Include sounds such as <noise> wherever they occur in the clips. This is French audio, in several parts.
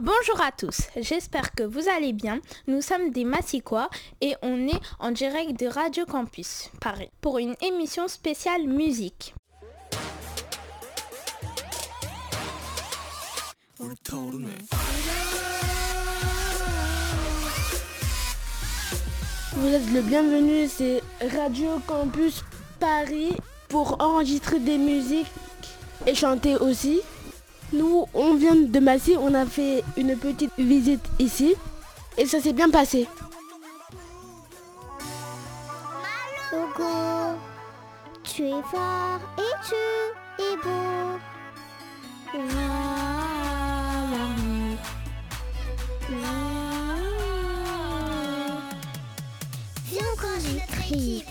Bonjour à tous, j'espère que vous allez bien. Nous sommes des Massicois et on est en direct de Radio Campus Paris pour une émission spéciale musique. Vous êtes le bienvenu, c'est Radio Campus Paris pour enregistrer des musiques et chanter aussi. Nous, on vient de Massy, on a fait une petite visite ici et ça s'est bien passé. Tu es fort et tu es beau. Viens quand j'écris.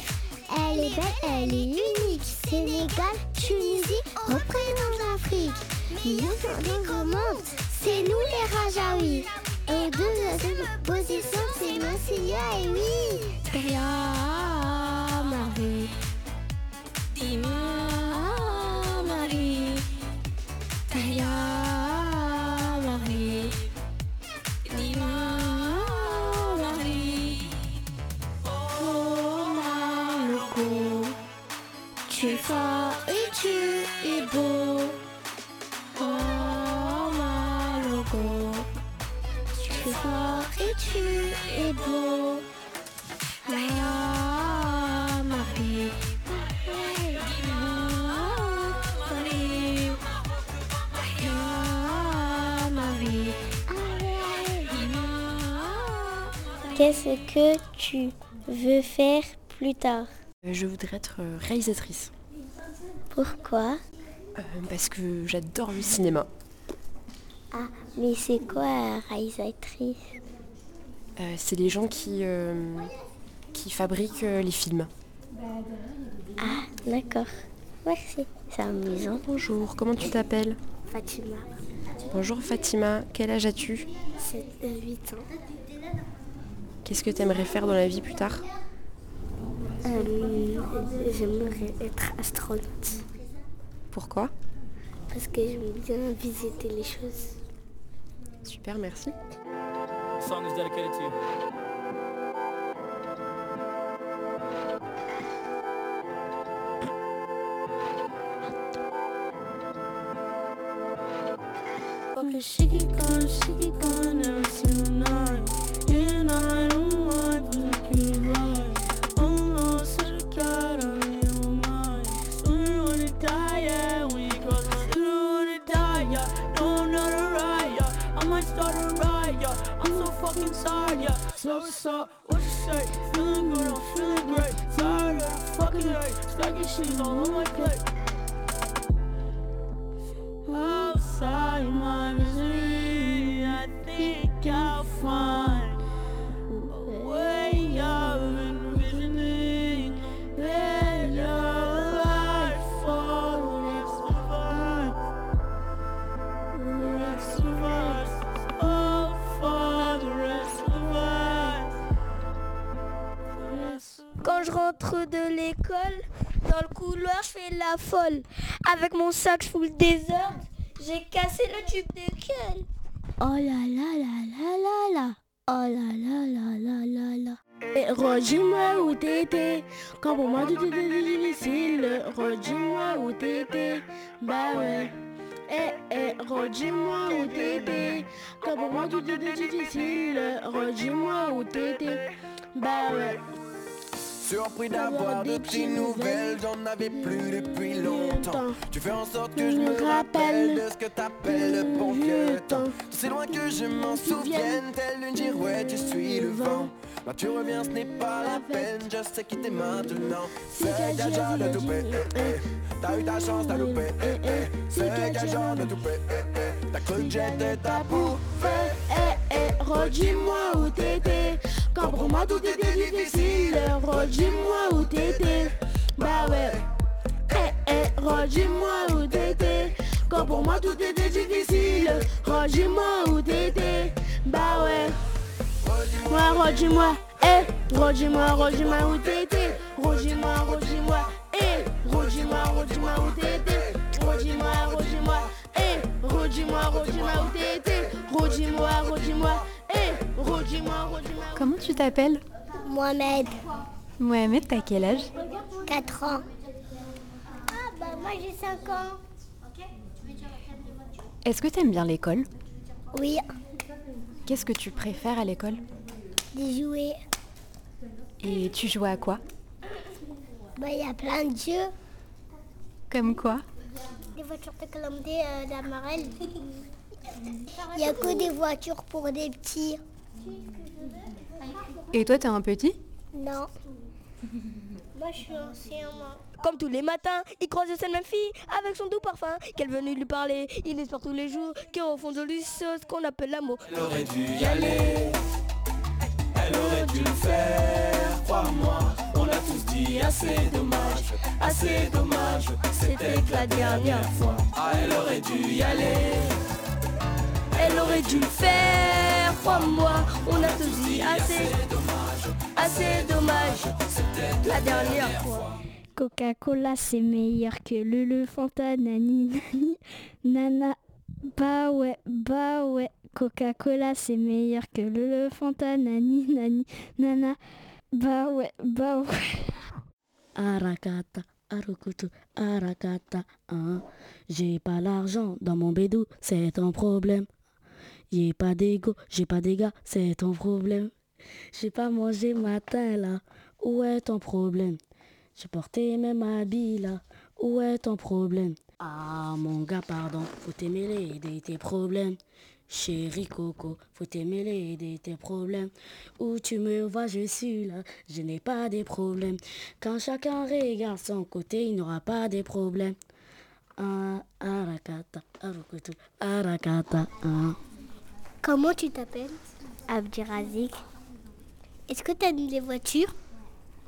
Elle est belle, elle est unique. Sénégal, Tunisie, représente l'Afrique. On remonte, c'est nous les Rajaouis. Et de la position, c'est Massilia et oui. Tria Qu'est-ce que tu veux faire plus tard Euh, Je voudrais être euh, réalisatrice Pourquoi euh, parce que j'adore le cinéma. Ah, mais c'est quoi réalisatrice Euh, c'est les gens qui, euh, qui fabriquent les films. Ah, d'accord. Merci. C'est amusant. Bonjour, comment tu t'appelles Fatima, Bonjour Fatima, quel âge as-tu c'est 8 ans. Qu'est-ce que tu aimerais faire dans la vie plus tard? Euh, J'aimerais être astronaute Pourquoi? Parce que j'aime bien visiter les choses. Super, merci. Quand je rentre de l'école, dans le couloir, je fais la folle. Avec mon sac full désordre, j'ai cassé le tube de gueule. Oh là là là là là là. Oh là là là là là là. Et redis-moi où t'étais, quand pour moi tout était difficile. Redis-moi où t'étais, bah ouais. Eh eh, redis-moi où t'étais, quand pour moi tout était difficile. Redis-moi où t'étais, bah ouais. Surpris d'avoir de petites nouvelles, j'en avais plus depuis longtemps. Tu fais en sorte que je me rappelle de ce que t'appelles le bon vieux temps. C'est loin que je m'en souvienne, telle une girouette, je suis le vent. Là tu reviens, ce n'est pas la peine, je sais quitter maintenant. C'est gageant de eh, eh. T'as eu ta chance, t'as loupé, eh, eh. C'est gageant de eh, eh. T'as cru que j'étais ta bouffée, Eh eh, redis-moi où t'étais, quand pour moi tout était difficile. Redis-moi où t'étais, bah ouais. Eh eh, redis-moi où t'étais, quand pour moi tout était difficile. Redis-moi où t'étais, bah ouais. Moi, redis-moi, eh, redis-moi, redis-moi où t'étais. Redis-moi, redis-moi, eh, redis-moi, redis-moi où t'étais. Redis-moi, redis-moi, eh, Eh, redis-moi, redis-moi où t'étais. Redis-moi. Eh, redis-moi, redis-moi. Comment tu t'appelles Mohamed, Mohamed, t'as quel âge 4 ans. Ah bah moi j'ai 5 ans. Est-ce que t'aimes bien l'école Oui, Qu'est-ce que tu préfères à l'école des jouets. Et tu joues à quoi Bah il y a plein de jeux. Comme quoi Des voitures de calamité euh. <laughs> Il y a que des voitures pour des petits. Et toi, t'es un petit? Non. <laughs> Moi je suis ancien moi. Comme tous les matins, il croise cette même fille avec son doux parfum qu'elle venait lui parler. Il espère tous les jours qu'au fond de lui ce qu'on appelle l'amour. Elle aurait dû y aller, elle aurait dû le faire, crois-moi. On a tous dit assez dommage, assez dommage, c'était que la dernière fois. Ah, elle aurait dû y aller, Elle aurait dû le faire, crois-moi. On a tous dit assez, assez dommage. C'était la dernière fois. Coca-Cola c'est meilleur que Lulu Fanta, nani nani, <laughs> nana, bah ouais, bah ouais. Coca-Cola c'est meilleur que Lulu Fanta, nani <laughs> nani, nana, bah ouais, bah ouais. Arakata, arukutu, arakata, hein. J'ai pas l'argent dans mon bédou, c'est ton problème. Y'a pas d'ego, j'ai pas d'égal, c'est ton problème. J'ai pas mangé matin là, où est ton problème? J'ai porté même habit là, où est ton problème? Ah mon gars, pardon, faut t'aimer des tes problèmes. Chéri Coco, faut t'aimer des tes problèmes. Où tu me vois, je suis là, je n'ai pas des problèmes. Quand chacun regarde son côté, il n'aura pas des problèmes. Ah, arakata, arukutu, arakata, ah. Comment tu t'appelles? Abdirazik. Est-ce que tu aimes les voitures?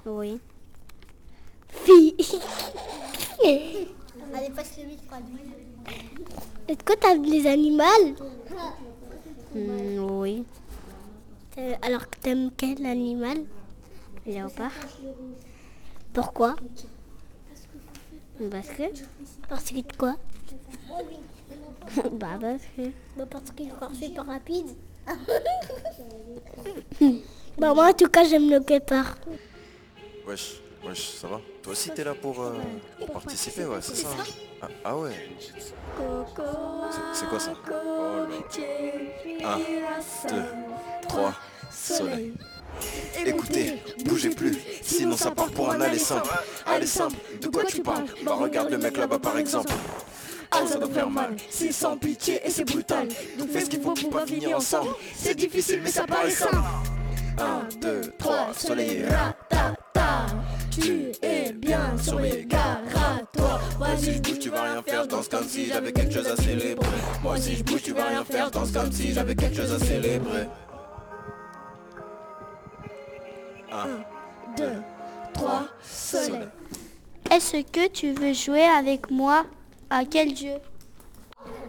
Oui. Fille. <laughs> Allez, passe le micro Est-ce que tu aimes les animaux Oui. Alors que tu aimes quel animal? Léopard. Pourquoi? Parce que? Parce que quoi? <laughs> Bah parce que... Bah parce qu'il court super rapide. <laughs> bah moi en tout cas j'aime le guépard. Wesh, wesh, ça va? Toi aussi t'es là pour, euh, pour participer, ouais, c'est ça hein? Ah, ah ouais C'est- C'est quoi ça? Oh là 1, 2, 3, soleil. Écoutez, bougez plus, sinon ça part pour un aller simple. Aller simple, de quoi tu parles? Bah regarde le mec là-bas par exemple. Ça doit faire mal, c'est sans pitié et c'est brutal. Donc fais ce qu'il faut pour pas finir ensemble. C'est difficile mais ça paraît simple. 1, 2, 3, soleil, ratata. Tu es bien sur les gars, toi Vas-y je bouge, tu vas rien faire, danse comme si j'avais quelque chose à célébrer. Moi aussi je bouge, tu vas rien faire, danse comme si j'avais quelque chose à célébrer. 1, 2, 3, soleil. Est-ce que tu veux jouer avec moi? À quel jeu?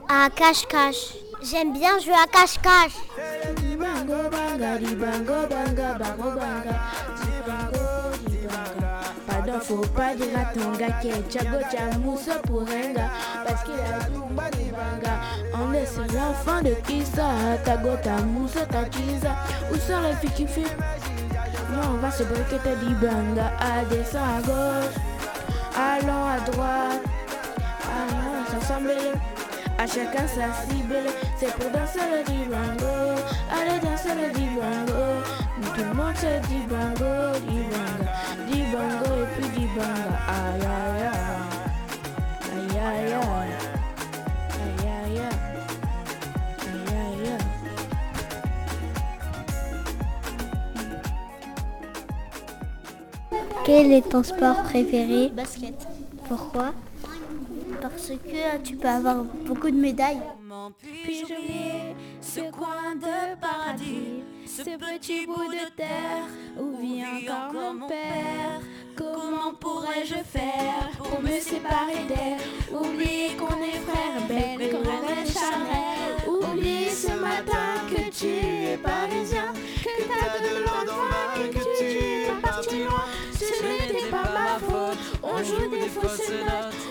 À cache-cache. J'aime bien jouer à cache-cache. Banga, banga, banga, faut pas dire à ton gars que Chago Chamousso pour un gars, parce qu'il a tout bas dibanga. On est sur l'enfant de Kissa, Tago Tamousso, Tachiza. Où sont les filles qui filent Nous on va se bloquer ta dibanga, à descend à gauche, allons à droite, s'assembler. À chacun sa cible, c'est pour danser le dibango. Allez danser le dibango. Tout le monde se dibango, dibanga, dibango et puis dibanga. Aïe aïe aïe, aïe aïe aïe. Quel est ton sport préféré? Basket. Pourquoi? Parce que tu peux avoir beaucoup de médailles. Puis-je oublier ce coin de paradis, ce petit bout de terre où vit encore mon père? Comment pourrais-je faire pour me séparer d'elle? Oublier qu'on est frères, belle comme la charnelle. Oublier ce matin que tu es parisien Que t'as donné l'endroit, que tu es parti loin. Ce n'était pas ma faute, on joue des fausses notes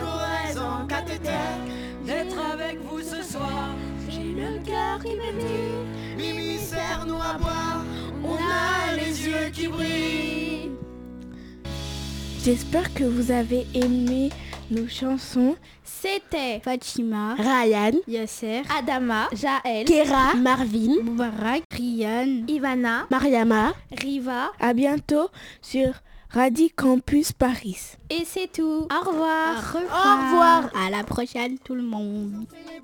Corrèze en cathéter. D'être avec vous ce soir, j'ai le cœur qui m'émue. Mimi, serre-nous à boire, on a les yeux qui brillent. J'espère que vous avez aimé nos chansons. C'était Fatima, Ryan, Yasser, Adama, Jaël, Kera, Marvin, Moubarak, Ryan, Ivana, Mariama, Riva. À bientôt sur Radio Campus Paris. Et c'est tout. Au revoir. Au revoir. Au revoir. À la prochaine tout le monde. La